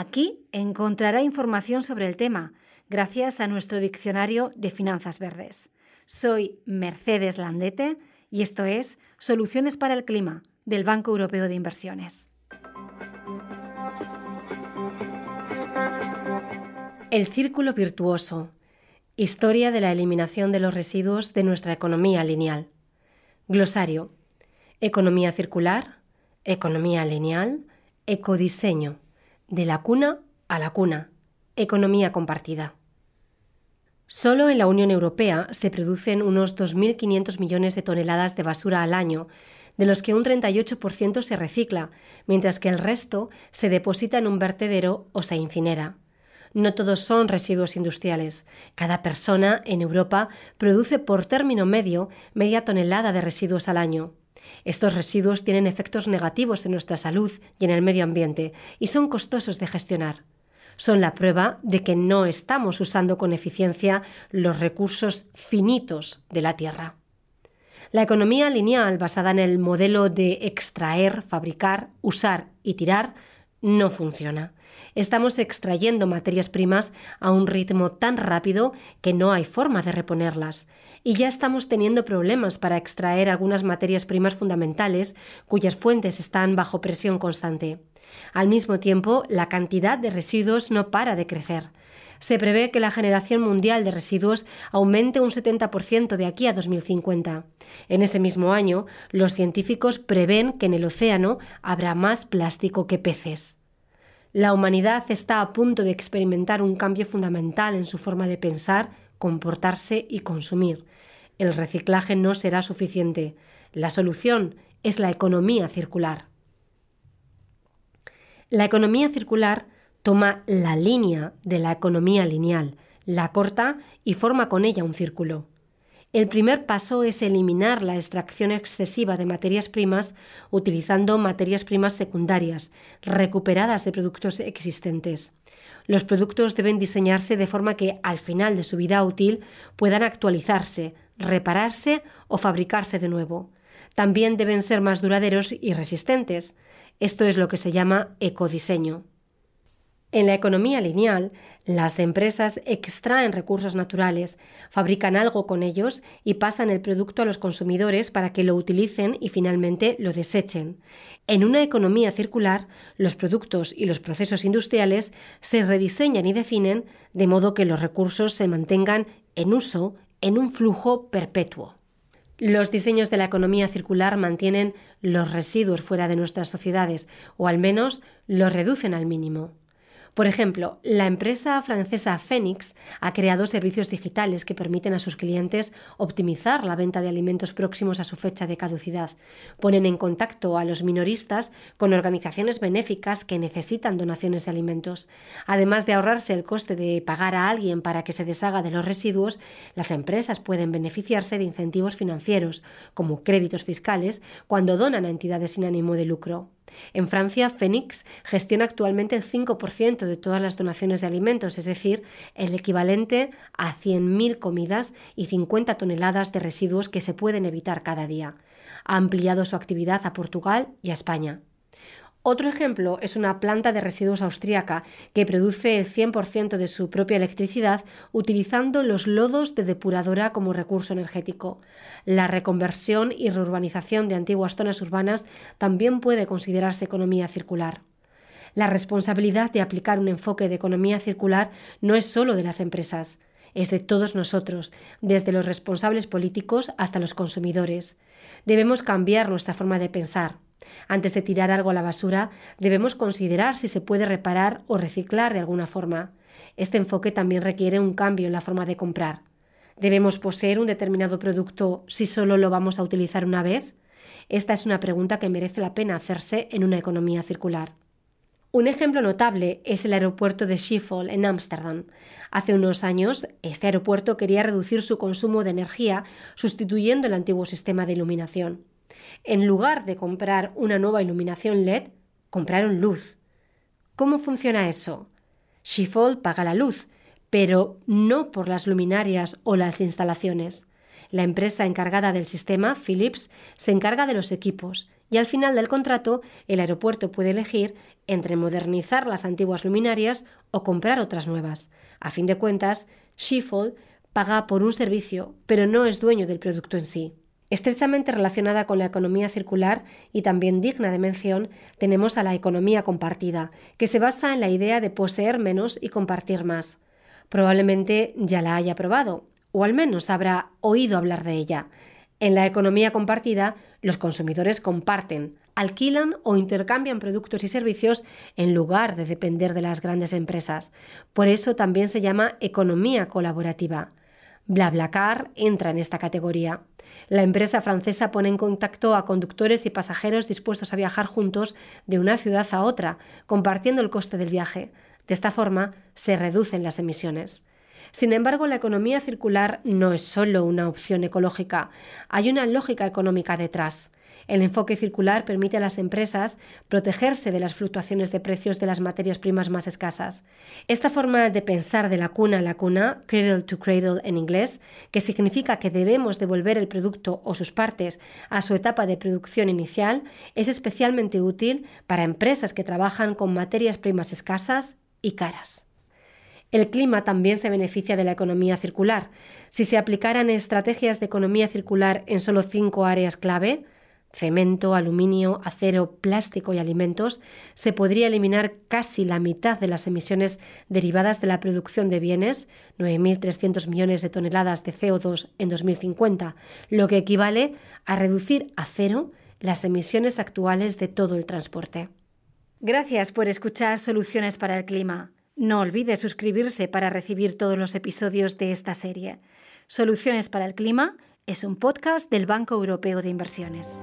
Aquí encontrará información sobre el tema, gracias a nuestro diccionario de finanzas verdes. Soy Mercedes Landete y esto es Soluciones para el Clima del Banco Europeo de Inversiones. El círculo virtuoso. Historia de la eliminación de los residuos de nuestra economía lineal. Glosario. Economía circular, economía lineal, ecodiseño de la cuna a la cuna. Economía compartida. Solo en la Unión Europea se producen unos 2.500 millones de toneladas de basura al año, de los que un 38% se recicla, mientras que el resto se deposita en un vertedero o se incinera. No todos son residuos industriales. Cada persona en Europa produce por término medio media tonelada de residuos al año. Estos residuos tienen efectos negativos en nuestra salud y en el medio ambiente y son costosos de gestionar. Son la prueba de que no estamos usando con eficiencia los recursos finitos de la Tierra. La economía lineal basada en el modelo de extraer, fabricar, usar y tirar no funciona. Estamos extrayendo materias primas a un ritmo tan rápido que no hay forma de reponerlas. Y ya estamos teniendo problemas para extraer algunas materias primas fundamentales cuyas fuentes están bajo presión constante. Al mismo tiempo, la cantidad de residuos no para de crecer. Se prevé que la generación mundial de residuos aumente un 70% de aquí a 2050. En ese mismo año, los científicos prevén que en el océano habrá más plástico que peces. La humanidad está a punto de experimentar un cambio fundamental en su forma de pensar, comportarse y consumir. El reciclaje no será suficiente. La solución es la economía circular. La economía circular toma la línea de la economía lineal, la corta y forma con ella un círculo. El primer paso es eliminar la extracción excesiva de materias primas utilizando materias primas secundarias, recuperadas de productos existentes. Los productos deben diseñarse de forma que al final de su vida útil puedan actualizarse, repararse o fabricarse de nuevo. También deben ser más duraderos y resistentes. Esto es lo que se llama ecodiseño. En la economía lineal, las empresas extraen recursos naturales, fabrican algo con ellos y pasan el producto a los consumidores para que lo utilicen y finalmente lo desechen. En una economía circular, los productos y los procesos industriales se rediseñan y definen de modo que los recursos se mantengan en uso en un flujo perpetuo. Los diseños de la economía circular mantienen los residuos fuera de nuestras sociedades o al menos los reducen al mínimo. Por ejemplo, la empresa francesa Phoenix ha creado servicios digitales que permiten a sus clientes optimizar la venta de alimentos próximos a su fecha de caducidad. Ponen en contacto a los minoristas con organizaciones benéficas que necesitan donaciones de alimentos. Además de ahorrarse el coste de pagar a alguien para que se deshaga de los residuos, las empresas pueden beneficiarse de incentivos financieros, como créditos fiscales, cuando donan a entidades sin ánimo de lucro. En Francia, Phoenix gestiona actualmente el 5% de todas las donaciones de alimentos, es decir, el equivalente a 100.000 comidas y 50 toneladas de residuos que se pueden evitar cada día. Ha ampliado su actividad a Portugal y a España. Otro ejemplo es una planta de residuos austríaca que produce el 100% de su propia electricidad utilizando los lodos de depuradora como recurso energético. La reconversión y reurbanización de antiguas zonas urbanas también puede considerarse economía circular. La responsabilidad de aplicar un enfoque de economía circular no es solo de las empresas, es de todos nosotros, desde los responsables políticos hasta los consumidores. Debemos cambiar nuestra forma de pensar, antes de tirar algo a la basura, debemos considerar si se puede reparar o reciclar de alguna forma. Este enfoque también requiere un cambio en la forma de comprar. ¿Debemos poseer un determinado producto si solo lo vamos a utilizar una vez? Esta es una pregunta que merece la pena hacerse en una economía circular. Un ejemplo notable es el aeropuerto de Schiphol en Ámsterdam. Hace unos años, este aeropuerto quería reducir su consumo de energía sustituyendo el antiguo sistema de iluminación. En lugar de comprar una nueva iluminación LED, compraron luz. ¿Cómo funciona eso? Schiphol paga la luz, pero no por las luminarias o las instalaciones. La empresa encargada del sistema, Philips, se encarga de los equipos y al final del contrato el aeropuerto puede elegir entre modernizar las antiguas luminarias o comprar otras nuevas. A fin de cuentas, Schiphol paga por un servicio, pero no es dueño del producto en sí. Estrechamente relacionada con la economía circular y también digna de mención, tenemos a la economía compartida, que se basa en la idea de poseer menos y compartir más. Probablemente ya la haya probado, o al menos habrá oído hablar de ella. En la economía compartida, los consumidores comparten, alquilan o intercambian productos y servicios en lugar de depender de las grandes empresas. Por eso también se llama economía colaborativa. BlaBlaCar entra en esta categoría. La empresa francesa pone en contacto a conductores y pasajeros dispuestos a viajar juntos de una ciudad a otra, compartiendo el coste del viaje. De esta forma se reducen las emisiones. Sin embargo, la economía circular no es solo una opción ecológica, hay una lógica económica detrás. El enfoque circular permite a las empresas protegerse de las fluctuaciones de precios de las materias primas más escasas. Esta forma de pensar de la cuna a la cuna, cradle to cradle en inglés, que significa que debemos devolver el producto o sus partes a su etapa de producción inicial, es especialmente útil para empresas que trabajan con materias primas escasas y caras. El clima también se beneficia de la economía circular. Si se aplicaran estrategias de economía circular en solo cinco áreas clave, cemento, aluminio, acero, plástico y alimentos, se podría eliminar casi la mitad de las emisiones derivadas de la producción de bienes, 9.300 millones de toneladas de CO2 en 2050, lo que equivale a reducir a cero las emisiones actuales de todo el transporte. Gracias por escuchar Soluciones para el Clima. No olvide suscribirse para recibir todos los episodios de esta serie. Soluciones para el Clima es un podcast del Banco Europeo de Inversiones.